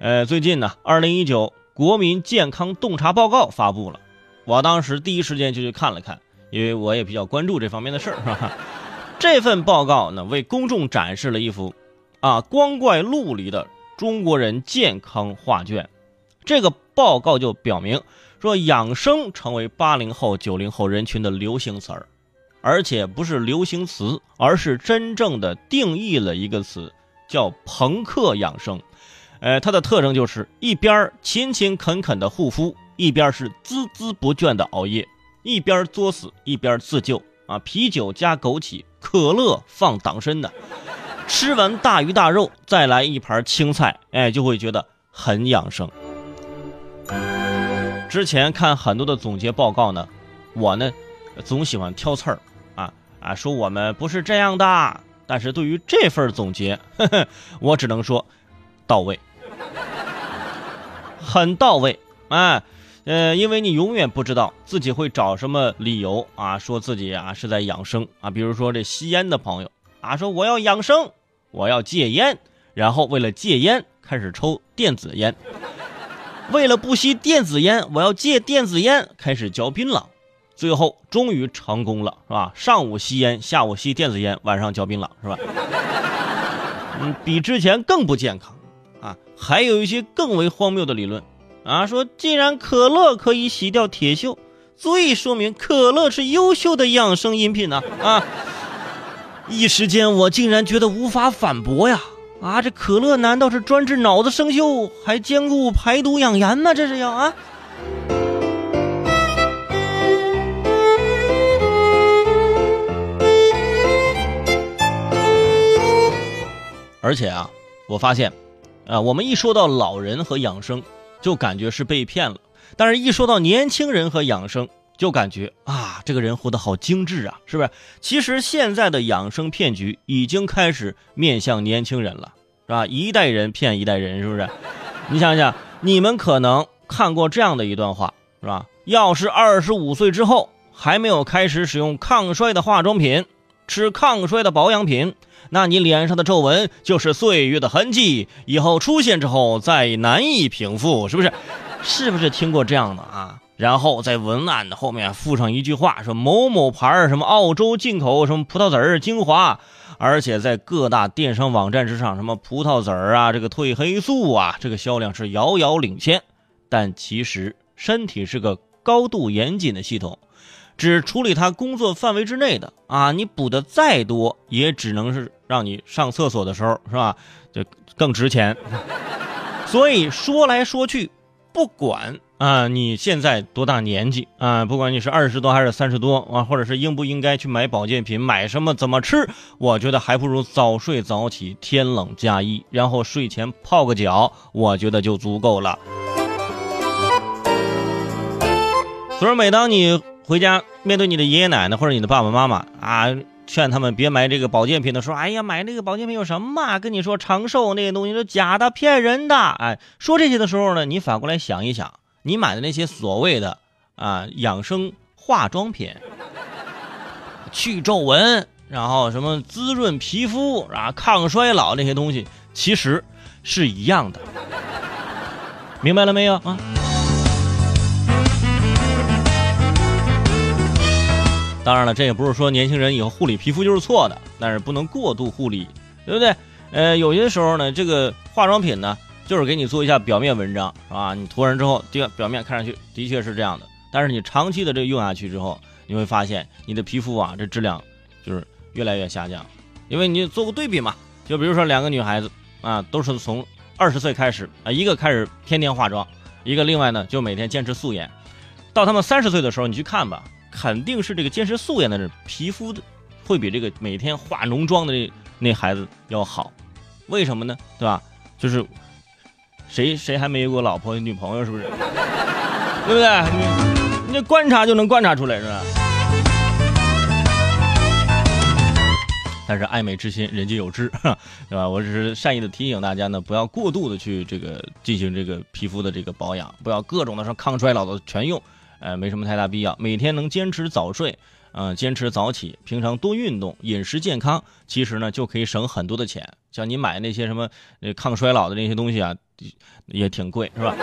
呃，最近呢，二零一九国民健康洞察报告发布了，我当时第一时间就去看了看，因为我也比较关注这方面的事儿，是吧？这份报告呢，为公众展示了一幅啊光怪陆离的中国人健康画卷。这个报告就表明说，养生成为八零后、九零后人群的流行词儿，而且不是流行词，而是真正的定义了一个词，叫“朋克养生”。呃，它的特征就是一边勤勤恳恳的护肤，一边是孜孜不倦的熬夜，一边作死一边自救啊！啤酒加枸杞，可乐放党参的，吃完大鱼大肉，再来一盘青菜，哎，就会觉得很养生。之前看很多的总结报告呢，我呢总喜欢挑刺儿啊啊，说我们不是这样的。但是对于这份总结，呵呵，我只能说到位。很到位，哎，呃，因为你永远不知道自己会找什么理由啊，说自己啊是在养生啊。比如说这吸烟的朋友啊，说我要养生，我要戒烟，然后为了戒烟开始抽电子烟，为了不吸电子烟，我要戒电子烟，开始嚼槟榔，最后终于成功了，是吧？上午吸烟，下午吸电子烟，晚上嚼槟榔，是吧？嗯，比之前更不健康。啊，还有一些更为荒谬的理论，啊，说既然可乐可以洗掉铁锈，足以说明可乐是优秀的养生饮品呢。啊，一时间我竟然觉得无法反驳呀！啊，这可乐难道是专治脑子生锈，还兼顾排毒养颜吗？这是要啊！而且啊，我发现。啊，我们一说到老人和养生，就感觉是被骗了；但是，一说到年轻人和养生，就感觉啊，这个人活得好精致啊，是不是？其实现在的养生骗局已经开始面向年轻人了，是吧？一代人骗一代人，是不是？你想想，你们可能看过这样的一段话，是吧？要是二十五岁之后还没有开始使用抗衰的化妆品，吃抗衰的保养品。那你脸上的皱纹就是岁月的痕迹，以后出现之后再难以平复，是不是？是不是听过这样的啊？然后在文案的后面附上一句话，说某某牌什么澳洲进口什么葡萄籽儿精华，而且在各大电商网站之上，什么葡萄籽儿啊，这个褪黑素啊，这个销量是遥遥领先。但其实身体是个高度严谨的系统。只处理他工作范围之内的啊，你补的再多，也只能是让你上厕所的时候是吧？就更值钱。所以说来说去，不管啊你现在多大年纪啊，不管你是二十多还是三十多啊，或者是应不应该去买保健品，买什么怎么吃，我觉得还不如早睡早起，天冷加衣，然后睡前泡个脚，我觉得就足够了。所以每当你。回家面对你的爷爷奶奶或者你的爸爸妈妈啊，劝他们别买这个保健品的时候，哎呀，买那个保健品有什么？跟你说长寿那些东西都假的，骗人的。哎，说这些的时候呢，你反过来想一想，你买的那些所谓的啊养生化妆品，去皱纹，然后什么滋润皮肤啊、抗衰老那些东西，其实是一样的。明白了没有啊？当然了，这也不是说年轻人以后护理皮肤就是错的，但是不能过度护理，对不对？呃，有些时候呢，这个化妆品呢，就是给你做一下表面文章，是吧？你涂完之后，这个表面看上去的确是这样的，但是你长期的这个用下去之后，你会发现你的皮肤啊，这质量就是越来越下降。因为你做过对比嘛，就比如说两个女孩子啊，都是从二十岁开始啊，一个开始天天化妆，一个另外呢就每天坚持素颜，到他们三十岁的时候，你去看吧。肯定是这个坚持素颜的人，皮肤的会比这个每天化浓妆的那那孩子要好，为什么呢？对吧？就是谁谁还没有过老婆女朋友，是不是？对不对？你你观察就能观察出来，是吧？但是爱美之心，人皆有之，对吧？我只是善意的提醒大家呢，不要过度的去这个进行这个皮肤的这个保养，不要各种的说抗衰老的全用。呃，没什么太大必要。每天能坚持早睡，嗯，坚持早起，平常多运动，饮食健康，其实呢就可以省很多的钱。像你买那些什么抗衰老的那些东西啊，也挺贵，是吧？